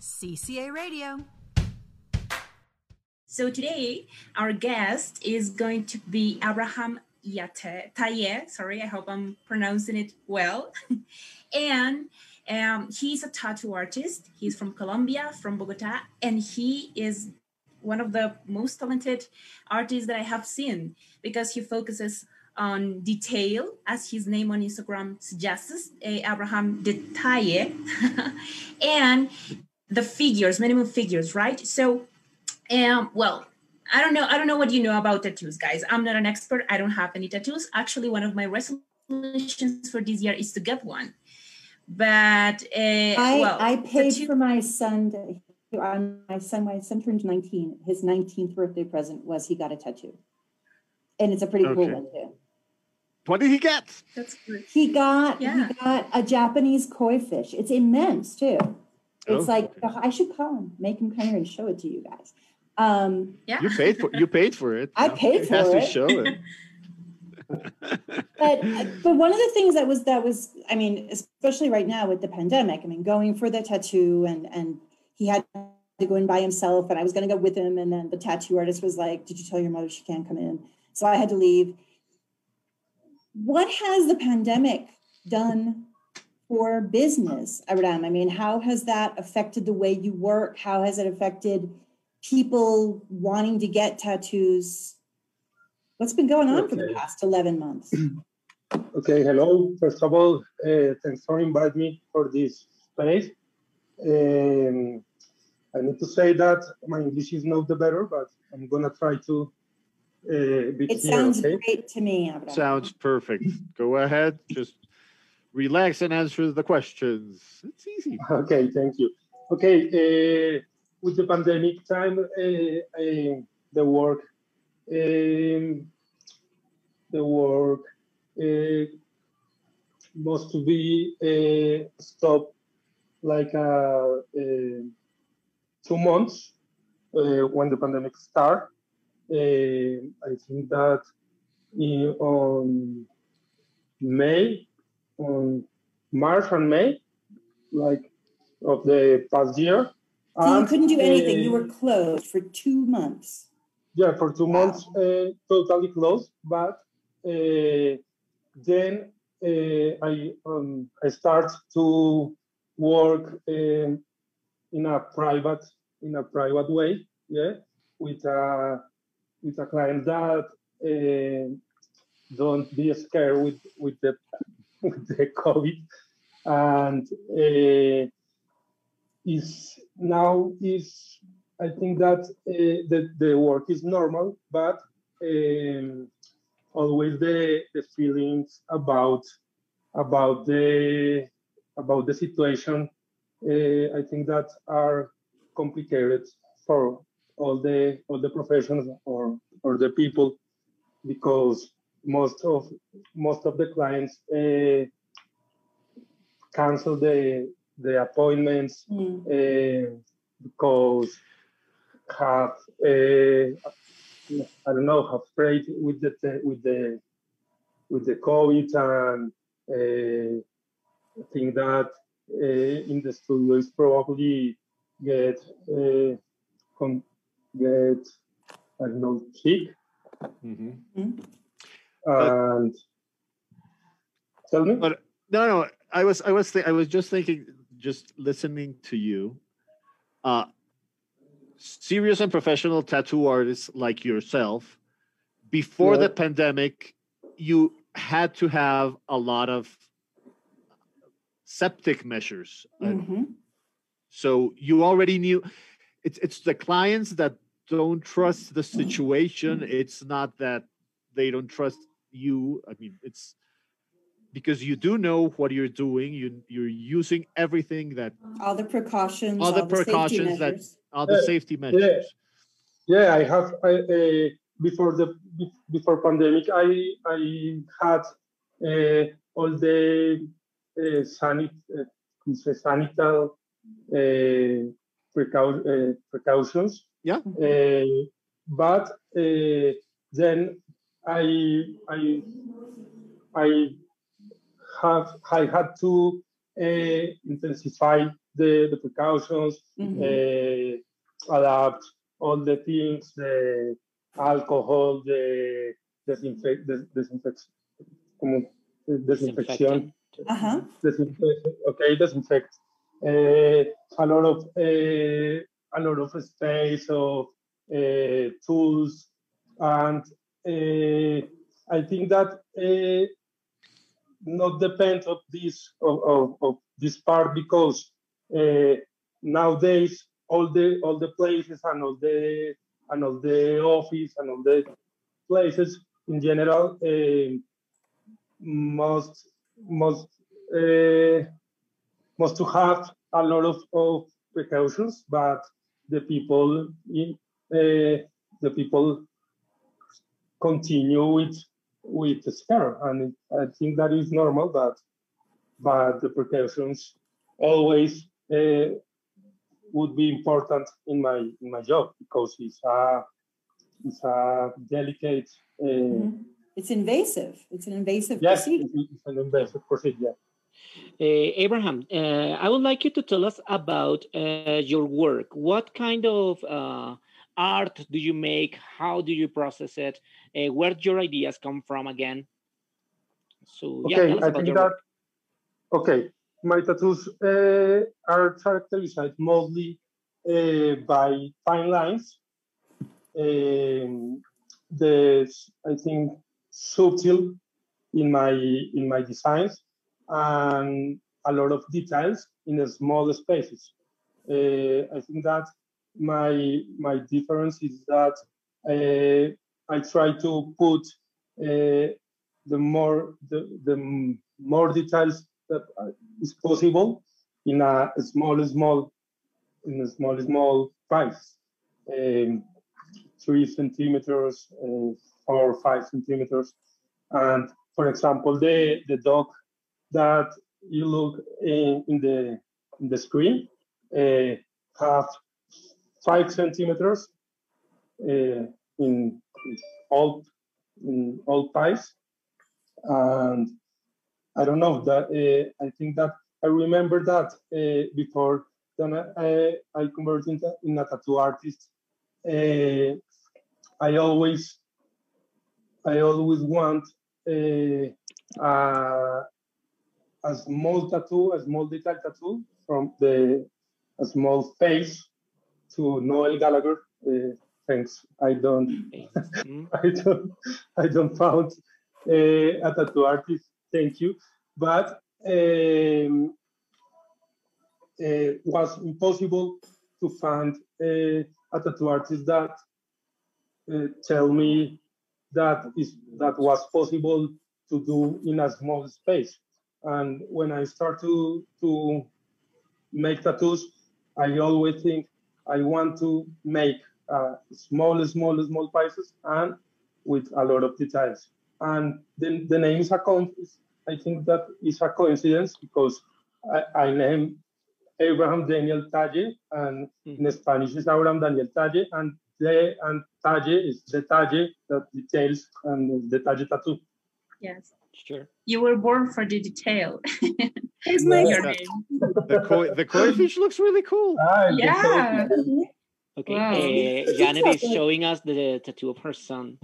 CCA Radio. So today, our guest is going to be Abraham Yate, Tayeh. Sorry, I hope I'm pronouncing it well. and um, he's a tattoo artist. He's from Colombia, from Bogota, and he is one of the most talented artists that I have seen because he focuses on detail, as his name on Instagram suggests, uh, Abraham Detalle, and the figures, minimum figures, right? So um, well, I don't know. I don't know what you know about tattoos, guys. I'm not an expert. I don't have any tattoos. Actually, one of my resolutions for this year is to get one. But uh, I, well, I paid tattoo- for my son. To, on my son, my son turned 19. His 19th birthday present was he got a tattoo, and it's a pretty okay. cool one too. What did he get? That's good. He got yeah. he got a Japanese koi fish. It's immense too. It's oh, like. I should call him, make him come here and show it to you guys. Um, yeah. You paid for you paid for it. I paid for it. Has to show it. but but one of the things that was that was I mean especially right now with the pandemic I mean going for the tattoo and and he had to go in by himself and I was going to go with him and then the tattoo artist was like did you tell your mother she can't come in so I had to leave what has the pandemic done for business Abraham I mean how has that affected the way you work how has it affected people wanting to get tattoos. What's been going on okay. for the past 11 months? Okay, hello. First of all, uh, thanks for inviting me for this space. Um, I need to say that my English is not the better, but I'm gonna try to uh, be It clear, sounds okay? great to me. Abraham. Sounds perfect. Go ahead. Just relax and answer the questions. It's easy. Okay, thank you. Okay, uh, with the pandemic time, uh, uh, the work, um, the work uh, to be uh, stopped like uh, two months when the pandemic started. I think that in, on May, on March and May, like of the past year, so you couldn't do anything. Uh, you were closed for two months. Yeah, for two wow. months, uh, totally closed. But uh, then uh, I um, I start to work um, in a private in a private way. Yeah, with a with a client that uh, don't be scared with with the with the COVID. And uh, is now is I think that uh, the the work is normal, but um, always the the feelings about about the about the situation uh, I think that are complicated for all the all the professions or or the people because most of most of the clients uh, cancel the the appointments mm. uh, because have uh, I don't know have afraid with the with the with the COVID and uh, I think that uh, in the studio is probably get uh, get I don't know sick mm-hmm. mm-hmm. And tell me. But no, no, I was I was th- I was just thinking just listening to you, uh, serious and professional tattoo artists like yourself, before yeah. the pandemic, you had to have a lot of septic measures. Mm-hmm. So you already knew it's it's the clients that don't trust the situation. It's not that they don't trust you. I mean, it's because you do know what you're doing. You you're using everything that all the precautions, all the, all the precautions that all the safety measures. Yeah, yeah I have. I, uh, before the before pandemic, I I had uh, all the uh, sanit, uh, sanitary uh, precau- uh, precautions. Yeah. Uh, but uh, then I I I have I had to uh, intensify the, the precautions, Mhm. uh, adapt all the things, the alcohol, the disinfect, the disinfect, como, Uh-huh. disinfect, okay, disinfect. Uh, a lot of uh, a lot of space of uh, tools, and I think that uh, not depend of this of, of, of this part because uh, nowadays all the all the places and all the and all the office and all the places in general uh, must must uh, must to have a lot of, of precautions, but the people in uh, the people continue with with the scare, and I think that is normal. But but the precautions always uh, would be important in my in my job because it's a it's a delicate. Uh, Mhm. It's invasive. It's an invasive Yes, procedure. it's it's an invasive procedure. Uh, Abraham, uh, I would like you to tell us about uh, your work. What kind of uh, art do you make? How do you process it? Uh, where do your ideas come from again? So, yeah, Okay, I think that work. okay. My tattoos uh, are characterized mostly uh, by fine lines. Um, there's, I think, subtle in my in my designs and a lot of details in the small spaces. Uh, I think that my my difference is that uh, I try to put uh, the more the, the more details that uh, possible in a small small in a small small price um, three centimeters uh, four or five centimeters. And for example the the dog that you look in, in the in the screen uh, have five centimeters uh, in all in all pies and I don't know that uh, I think that I remember that uh, before then I, I converted into in a tattoo artist. Uh, I always I always want uh, a, a small tattoo, a small detail tattoo from the a small face to Noel Gallagher. Uh, thanks. I don't Mm. I don't, I don't found uh, a tattoo artist. Thank you, but um, uh, was impossible to find uh, a tattoo artist that uh, tell me that is that was possible to do in a small space. And when I start to to make tattoos, I always think I want to make uh, small, small, small pieces and with a lot of details. And then the name is a con- I think that is a coincidence because I, I name Abraham Daniel Talle and in Spanish is Abraham Daniel Talle and the and Talle is the Talle that details and the Talle tattoo. Yes. Sure. You were born for the detail. Here's my Your Yeah. name. The koi, the koi fish looks really cool. Ah, Yeah. Okay. Wow. Uh, Janet is showing us the tattoo of her son.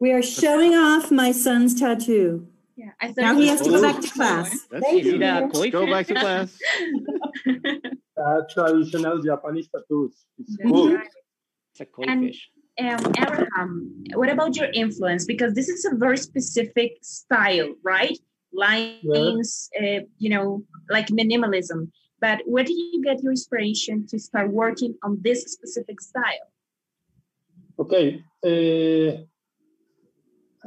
We are showing off my son's tattoo. Yeah. I thought Now he was has to go back to class. That's Thank cute. you. Yeah, koi Go back to class. Uh, traditional Japanese tattoos. It's cool. right. It's a koi And- fish. Um, Abraham, what about your influence? Because this is a very specific style, right? Lines, uh, you know, like minimalism. But where did you get your inspiration to start working on this specific style? Okay. Uh,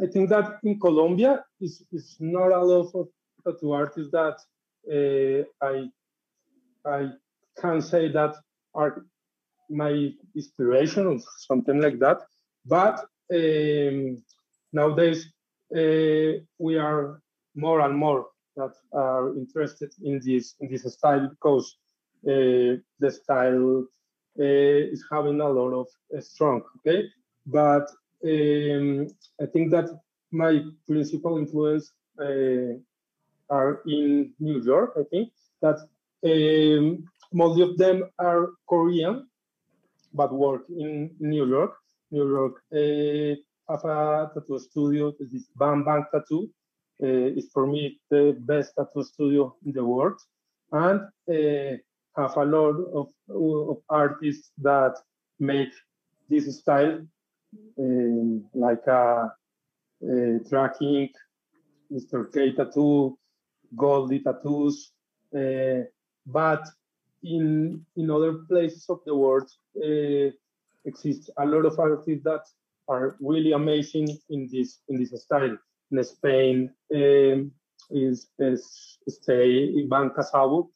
I think that in Colombia is is not a lot of tattoo artists that uh, I I can say that are my inspiration or something like that. But um, nowadays uh, we are more and more that are interested in this in this style because uh, the style uh, is having a lot of uh, strong. Okay, but um, I think that my principal influence uh, are in New York. I think that um, most of them are Korean, but work in New York. New York uh, have a tattoo studio. This is Bang Bang Tattoo. Uh, it's for me the best tattoo studio in the world, and uh, have a lot of, of artists that make this style, um, like a, a tracking, Mr. K tattoo, Goldie tattoos, uh, but in in other places of the world uh, exists a lot of artists that are really amazing in this in this style. In Spain um, is, is stay Ivan Casabo,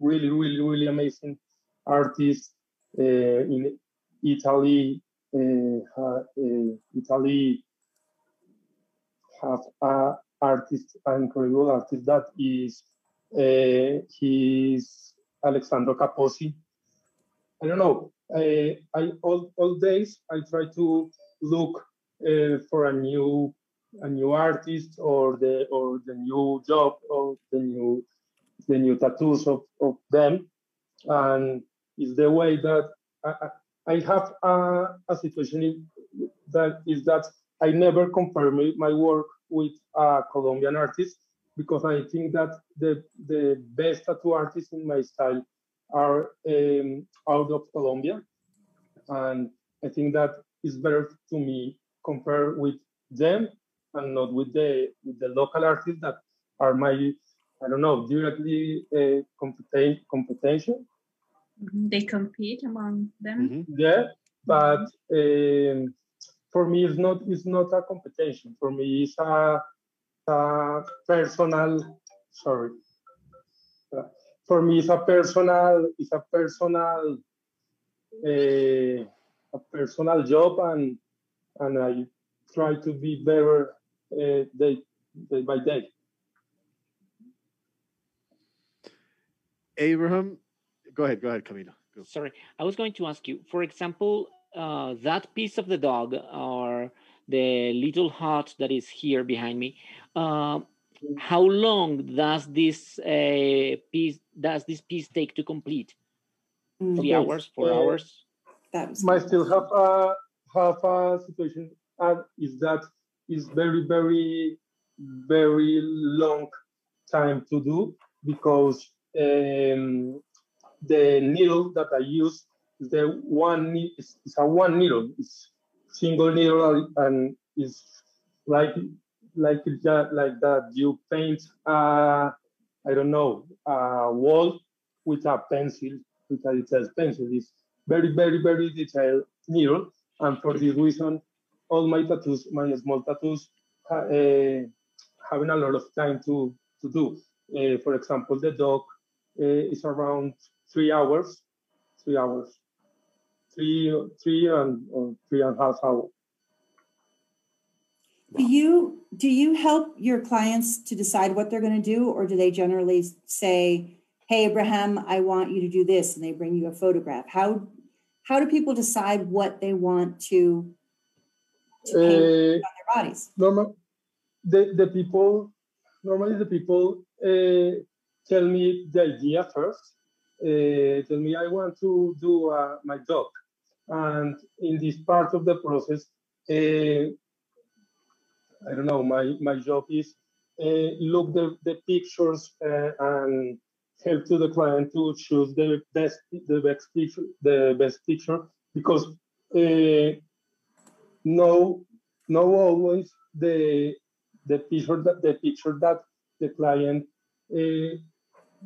really really really amazing artist. Uh, in Italy, uh, uh, Italy have a artist, an incredible artist that is uh, he's Alexandro Capozzi. I don't know. I, I all, all days I try to look uh, for a new a new artist or the or the new job or the new the new tattoos of, of them and it's the way that I, I have a, a situation that is that I never compare my work with a Colombian artist because I think that the the best tattoo artists in my style are um, out of Colombia, and I think that is better to me compare with them and not with the with the local artists that are my I don't know directly uh, competen- competition. Mm-hmm. They compete among them. Mm-hmm. Yeah, but um, for me it's not it's not a competition. For me it's a, a personal sorry for me it's a personal it's a personal uh, a personal job and and I try to be better uh, day day by day. Abraham, go ahead, go ahead, Camilo. Go. Sorry, I was going to ask you. For example, uh, that piece of the dog or the little hut that is here behind me. Uh, how long does this uh, piece does this piece take to complete? Mm. Three okay. hours, four uh, hours. That might still have a have a situation uh, is that is very very very long time to do because um, the needle that I use is the one is, is a one needle. It's single needle and is like like that like that you paint uh i don't know a wall with a pencil with a detailed pencil it's very very very detailed needle and for this reason all my tattoos my small tattoos uh, having a lot of time to to do. Uh, for example the dog uh, is around three hours three hours three three and three and a half hours do you do you help your clients to decide what they're going to do, or do they generally say, "Hey, Abraham, I want you to do this," and they bring you a photograph? How how do people decide what they want to, to paint uh, on their bodies? Normal, the the people normally the people uh, tell me the idea first. Uh, tell me I want to do uh, my job, and in this part of the process, uh, I don't know, my, my job is uh, look the, the pictures uh, and help to the client to choose the best the best picture the best picture because uh, no no always the the picture that the picture that the client uh,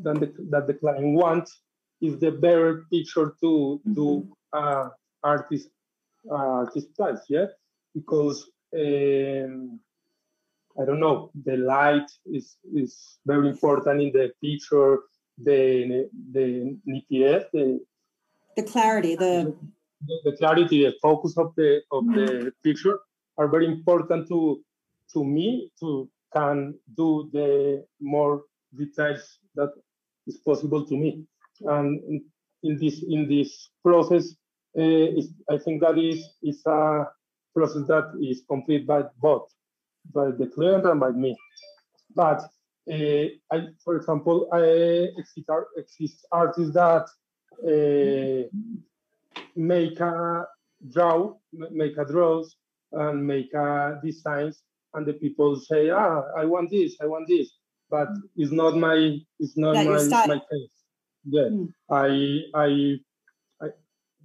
that the, that the client wants is the better picture to mm-hmm. do uh, artist uh, artist styles yeah because um, I don't know, the light is, is very important in the picture, the the nitidez, the, the clarity, the, the, the clarity, the focus of the of the mm-hmm. picture are very important to to me to can do the more details that is possible to me. And in, in this in this process, uh, is, I think that is is a process that is complete by both by the client and by me. But uh, I, for example, I exist, exist artists that uh, make a draw, make a draws, and make a designs, and the people say, "Ah, I want this, I want this," but it's not my, it's not my my case. Yeah, mm. I, I, I,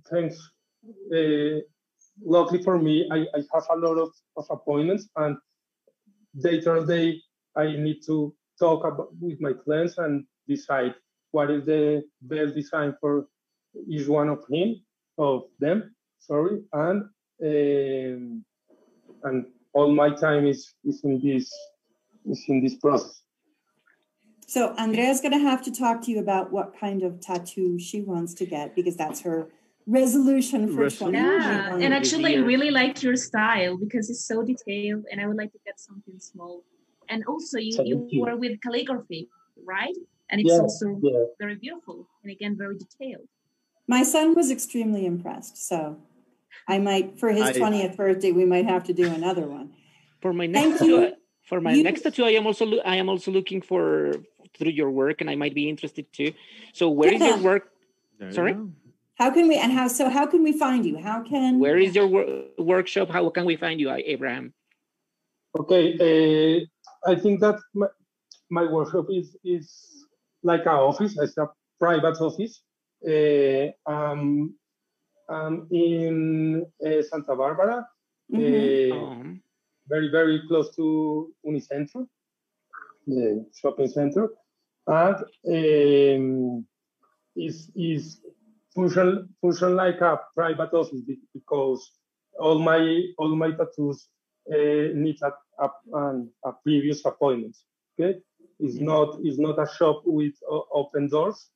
thanks. Uh, luckily for me, I, I have a lot of, of appointments, and day to day, I need to talk about with my clients and decide what is the best design for each one of him of them sorry and um, and all my time is is in this is in this process. So andrea's going to have to talk to you about what kind of tattoo she wants to get because that's her resolution for resolution. 20 yeah and actually i really like your style because it's so detailed and i would like to get something small. And also you, you, you. work with calligraphy right? And it's yeah, also yeah. very beautiful and again very detailed. My son was extremely impressed so i might for his 20th birthday we might have to do another one. For my next tattoo, for my you, next tattoo i am also i am also looking for through your work and i might be interested too. So where is your work? Sorry how can we and how so how can we find you how can where is your wor- workshop how can we find you abraham okay uh, I think that my, my workshop is is like an office, it's a private office. Uh, um, I'm in uh, Santa Barbara, mm-hmm. uh, very very close to Unicentro, the shopping center, and um, is is function function like a private office because all my all my tattoos uh, need a a, an, a previous appointment. Okay, it's mm-hmm. not it's not a shop with uh, open doors.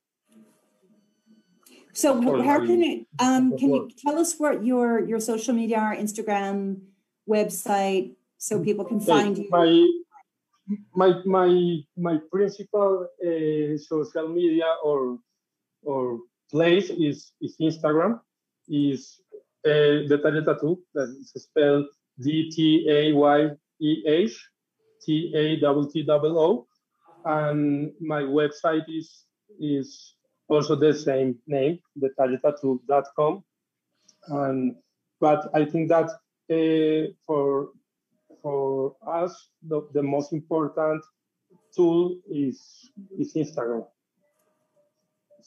So how can you um, can you tell us what your your social media are, Instagram, website, so people can find you? My my my my principal uh, social media or or place is is Instagram is uh, Dtayeh Tattoo that is spelled D T A Y E H T A T T O O, and my website is is also the same name, dtayehtattoo.com. And but I think that uh, for for us the, the most important tool is is Instagram.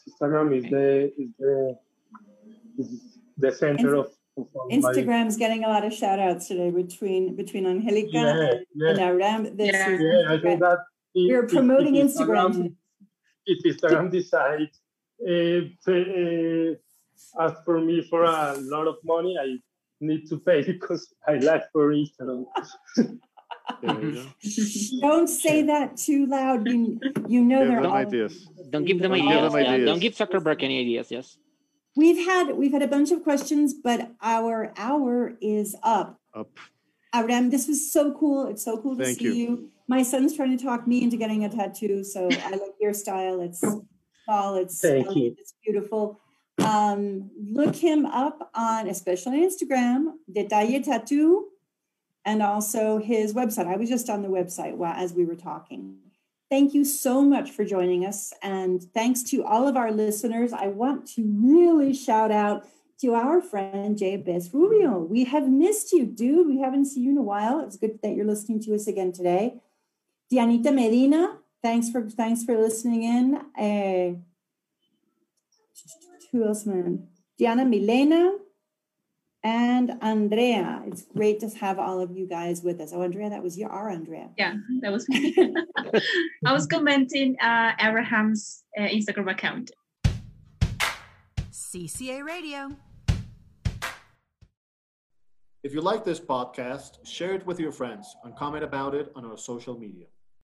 Instagram is the is the is the center of Instagram's getting a lot of shout outs today between between Angelica yeah, yeah. and Aram. This yeah. Is, yeah, I think that we're promoting if Instagram. Instagram if Instagram decides uh, uh, ask for me for a lot of money, I need to pay because I like for Instagram. Don't say that too loud. You, you know give they're all, ideas. Don't give them ideas. Give them ideas. Don't give Zuckerberg any ideas. Yes. We've had we've had a bunch of questions, but our hour is up. Up. Abraham, this was so cool. It's so cool to Thank see you. you. My son's trying to talk me into getting a tattoo, so I like your style. It's tall, it's Thank you. it's beautiful. Um, look him up on, especially on Instagram, Dtayeh Tattoo, and also his website. I was just on the website while, as we were talking. Thank you so much for joining us. And thanks to all of our listeners. I want to really shout out to our friend Jay Rubio. We have missed you, dude. We haven't seen you in a while. It's good that you're listening to us again today. Dianita Medina, thanks for thanks for listening in. Uh, who else, man? Diana Milena, and Andrea. It's great to have all of you guys with us. Oh, Andrea, that was your our Andrea. Yeah, that was me. I was commenting uh, Abraham's uh, Instagram account. CCA Radio. If you like this podcast, share it with your friends and comment about it on our social media.